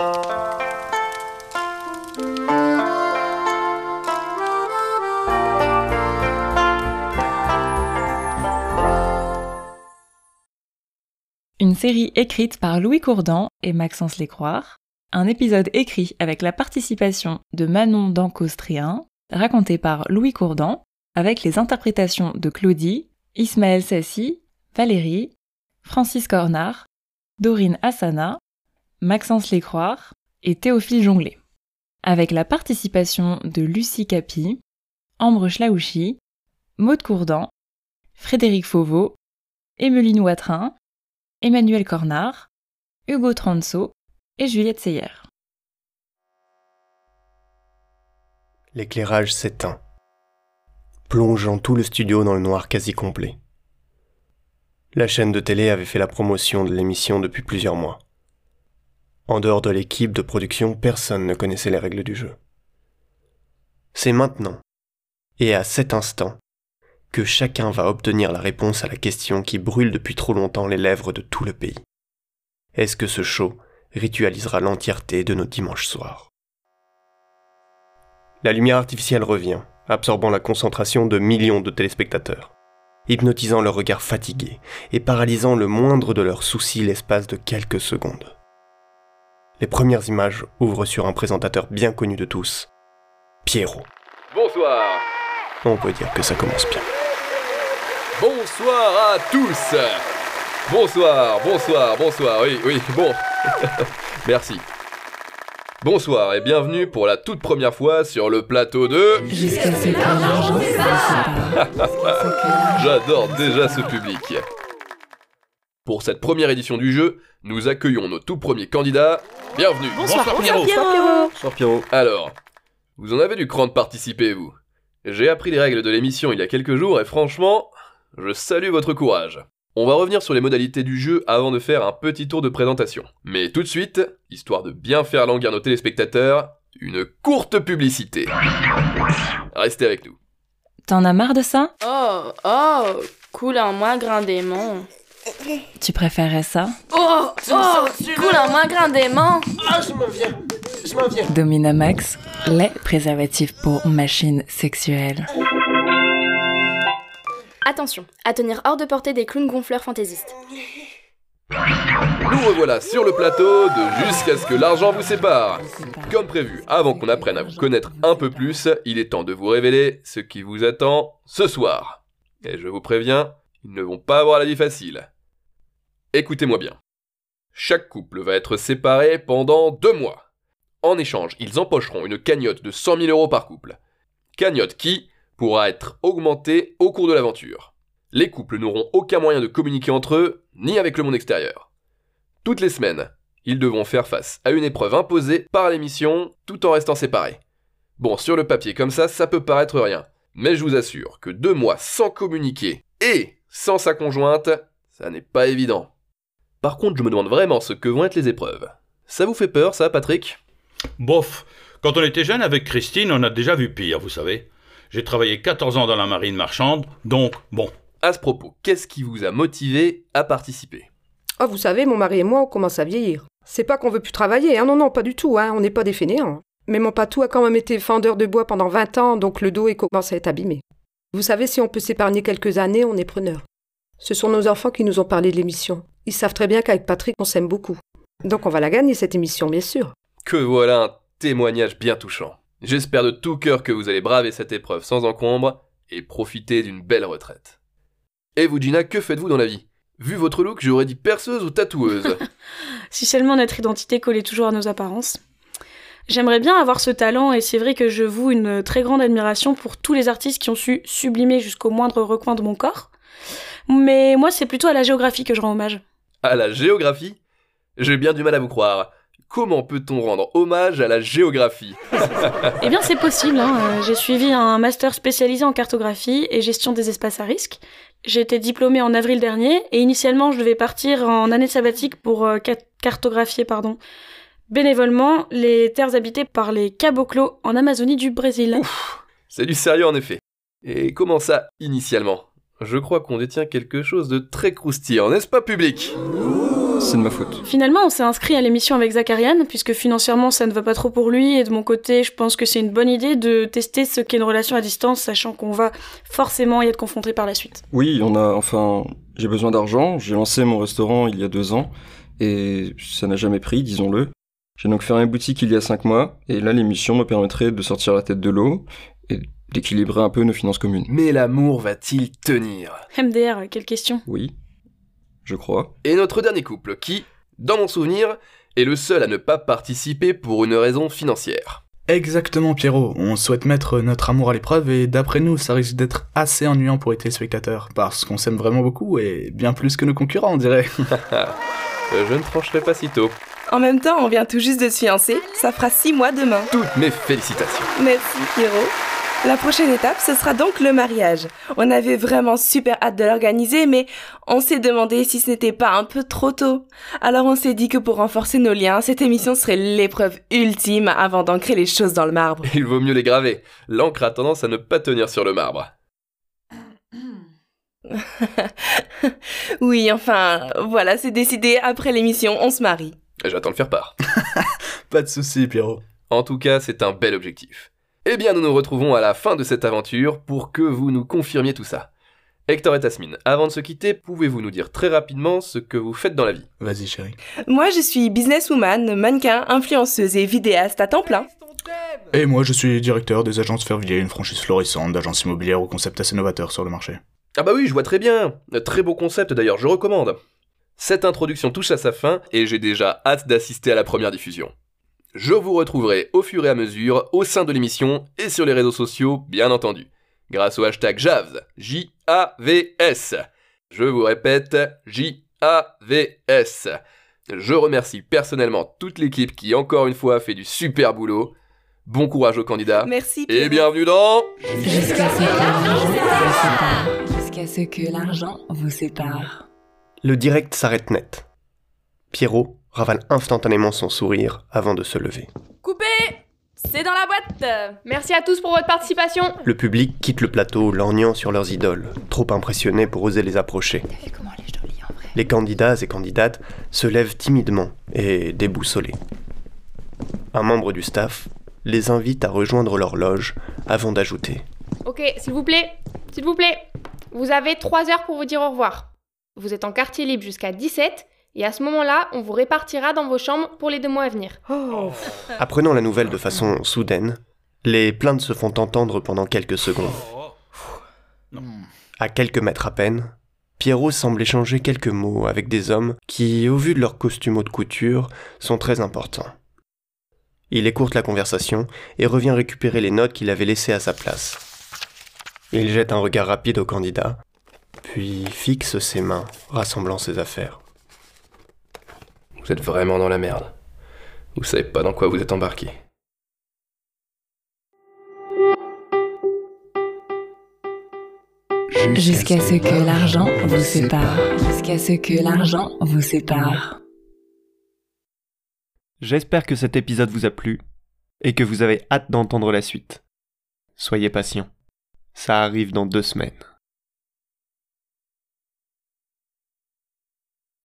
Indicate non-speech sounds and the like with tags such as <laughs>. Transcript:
Une série écrite par Louis Courdan et Maxence Lécroire, un épisode écrit avec la participation de Manon Dancaustrien, raconté par Louis Courdan, avec les interprétations de Claudie, Ismaël Sassi, Valérie, Francis Cornard, Dorine Assana, Maxence Lécroire et Théophile Jonglet. Avec la participation de Lucie Capi, Ambre Schlaouchi, Maude Courdan, Frédéric Fauveau, Emeline Watrin, Emmanuel Cornard, Hugo Transo et Juliette Seyer. L'éclairage s'éteint, plongeant tout le studio dans le noir quasi complet. La chaîne de télé avait fait la promotion de l'émission depuis plusieurs mois. En dehors de l'équipe de production, personne ne connaissait les règles du jeu. C'est maintenant, et à cet instant, que chacun va obtenir la réponse à la question qui brûle depuis trop longtemps les lèvres de tout le pays. Est-ce que ce show ritualisera l'entièreté de nos dimanches soirs? La lumière artificielle revient, absorbant la concentration de millions de téléspectateurs, hypnotisant leur regard fatigué et paralysant le moindre de leurs soucis l'espace de quelques secondes. Les premières images ouvrent sur un présentateur bien connu de tous, Pierrot. Bonsoir. On peut dire que ça commence bien. Bonsoir à tous Bonsoir, bonsoir, bonsoir, oui, oui, <laughs> bon. <laughs> Merci. Bonsoir et bienvenue pour la toute première fois sur le plateau de... <laughs> J'adore déjà ce public. Pour cette première édition du jeu, nous accueillons nos tout premiers candidats. Bienvenue Bonsoir, Pierrot. Bonsoir Pierrot. Alors, vous en avez du cran de participer, vous J'ai appris les règles de l'émission il y a quelques jours et franchement, je salue votre courage. On va revenir sur les modalités du jeu avant de faire un petit tour de présentation. Mais tout de suite, histoire de bien faire languir nos téléspectateurs, une courte publicité. Restez avec nous. T'en as marre de ça? Oh, oh, coule en moi, grand démon. Tu préférerais ça? Oh, oh, coule en moi, grand démon. Ah, je m'en viens Je m'en viens Dominamax, les préservatifs pour machines sexuelles. Attention, à tenir hors de portée des clowns gonfleurs fantaisistes. Nous revoilà sur le plateau de Jusqu'à ce que l'argent vous sépare. Comme prévu, avant qu'on apprenne à vous connaître un peu plus, il est temps de vous révéler ce qui vous attend ce soir. Et je vous préviens, ils ne vont pas avoir la vie facile. Écoutez-moi bien. Chaque couple va être séparé pendant deux mois. En échange, ils empocheront une cagnotte de 100 000 euros par couple. Cagnotte qui pourra être augmentée au cours de l'aventure. Les couples n'auront aucun moyen de communiquer entre eux, ni avec le monde extérieur. Toutes les semaines, ils devront faire face à une épreuve imposée par l'émission tout en restant séparés. Bon, sur le papier comme ça, ça peut paraître rien. Mais je vous assure que deux mois sans communiquer et sans sa conjointe, ça n'est pas évident. Par contre, je me demande vraiment ce que vont être les épreuves. Ça vous fait peur, ça, Patrick? Bof, quand on était jeune avec Christine, on a déjà vu pire, vous savez. J'ai travaillé 14 ans dans la marine marchande, donc bon. À ce propos, qu'est-ce qui vous a motivé à participer? Ah, vous savez, mon mari et moi, on commence à vieillir. C'est pas qu'on veut plus travailler, hein, non, non, pas du tout, hein, on n'est pas des fainéants. Mais mon patou a quand même été fendeur de bois pendant 20 ans, donc le dos commence à être abîmé. Vous savez, si on peut s'épargner quelques années, on est preneur. Ce sont nos enfants qui nous ont parlé de l'émission. Ils savent très bien qu'avec Patrick, on s'aime beaucoup. Donc on va la gagner, cette émission, bien sûr. Que voilà un témoignage bien touchant. J'espère de tout cœur que vous allez braver cette épreuve sans encombre et profiter d'une belle retraite. Et vous, Gina, que faites-vous dans la vie? Vu votre look, j'aurais dit perceuse ou tatoueuse. <laughs> Si seulement notre identité collait toujours à nos apparences. J'aimerais bien avoir ce talent et c'est vrai que je voue une très grande admiration pour tous les artistes qui ont su sublimer jusqu'au moindre recoin de mon corps. Mais moi, c'est plutôt à la géographie que je rends hommage. À la géographie J'ai bien du mal à vous croire. Comment peut-on rendre hommage à la géographie <laughs> Eh bien, c'est possible. hein. Euh, J'ai suivi un master spécialisé en cartographie et gestion des espaces à risque. J'ai été diplômée en avril dernier et initialement, je devais partir en année sabbatique pour euh, ca- cartographier, pardon, bénévolement les terres habitées par les caboclos en Amazonie du Brésil. C'est du sérieux en effet. Et comment ça, initialement? Je crois qu'on détient quelque chose de très croustillant, n'est-ce pas public? C'est de ma faute. Finalement, on s'est inscrit à l'émission avec Zacharian, puisque financièrement ça ne va pas trop pour lui, et de mon côté, je pense que c'est une bonne idée de tester ce qu'est une relation à distance, sachant qu'on va forcément y être confronté par la suite. Oui, on a, enfin, j'ai besoin d'argent, j'ai lancé mon restaurant il y a deux ans, et ça n'a jamais pris, disons-le. J'ai donc fermé boutique il y a cinq mois, et là l'émission me permettrait de sortir la tête de l'eau, et d'équilibrer un peu nos finances communes. Mais l'amour va-t-il tenir? MDR, quelle question? Oui, je crois. Et notre dernier couple, qui, dans mon souvenir, est le seul à ne pas participer pour une raison financière. Exactement Pierrot, on souhaite mettre notre amour à l'épreuve et d'après nous ça risque d'être assez ennuyant pour les téléspectateurs, parce qu'on s'aime vraiment beaucoup et bien plus que nos concurrents on dirait. <laughs> <laughs> Je ne trancherai pas si tôt. En même temps, on vient tout juste de se fiancer. Ça fera six mois demain. Toutes mes félicitations. Merci, Pierrot. La prochaine étape, ce sera donc le mariage. On avait vraiment super hâte de l'organiser, mais on s'est demandé si ce n'était pas un peu trop tôt. Alors on s'est dit que pour renforcer nos liens, cette émission serait l'épreuve ultime avant d'ancrer les choses dans le marbre. Il vaut mieux les graver. L'encre a tendance à ne pas tenir sur le marbre. <laughs> oui, enfin, voilà, c'est décidé. Après l'émission, on se marie. J'attends le faire part. <laughs> Pas de soucis Pierrot. En tout cas, c'est un bel objectif. Eh bien, nous nous retrouvons à la fin de cette aventure pour que vous nous confirmiez tout ça. Hector et Tasmine, avant de se quitter, pouvez-vous nous dire très rapidement ce que vous faites dans la vie? Vas-y chérie. Moi, je suis businesswoman, mannequin, influenceuse et vidéaste à temps plein. Et moi je suis directeur des agences Fervilliers, une franchise florissante d'agences immobilières au concept assez novateur sur le marché. Ah bah oui, je vois très bien. Très beau concept d'ailleurs, je recommande. Cette introduction touche à sa fin et j'ai déjà hâte d'assister à la première diffusion. Je vous retrouverai au fur et à mesure au sein de l'émission et sur les réseaux sociaux, bien entendu, grâce au hashtag JAVS, J-A-V-S. Je vous répète, J-A-V-S. Je remercie personnellement toute l'équipe qui, encore une fois, fait du super boulot. Bon courage aux candidats. Merci. Et bienvenue dans... Jusqu'à ce que l'argent vous sépare. Jusqu'à ce que l'argent vous sépare. Le direct s'arrête net. Pierrot ravale instantanément son sourire avant de se lever. Coupé C'est dans la boîte Merci à tous pour votre participation Le public quitte le plateau, lorgnant sur leurs idoles, trop impressionnés pour oser les approcher. T'as vu comment elle est jolie en vrai Les candidats et candidates se lèvent timidement et déboussolés. Un membre du staff les invite à rejoindre leur loge avant d'ajouter. Ok, s'il vous plaît, s'il vous plaît, vous avez 3 heures pour vous dire au revoir. Vous êtes en quartier libre jusqu'à 17, et à ce moment-là, on vous répartira dans vos chambres pour les deux mois à venir. Oh, Apprenant la nouvelle de façon soudaine, les plaintes se font entendre pendant quelques secondes. À quelques mètres à peine, Pierrot semble échanger quelques mots avec des hommes qui, au vu de leurs costumes haute couture, sont très importants. Il écourte la conversation et revient récupérer les notes qu'il avait laissées à sa place. Il jette un regard rapide au candidat, puis fixe ses mains, rassemblant ses affaires. Vous êtes vraiment dans la merde. Vous savez pas dans quoi vous êtes embarqué. Jusqu'à ce que l'argent vous sépare. Jusqu'à ce que l'argent vous sépare. J'espère que cet épisode vous a plu et que vous avez hâte d'entendre la suite. Soyez patient. Ça arrive dans deux semaines.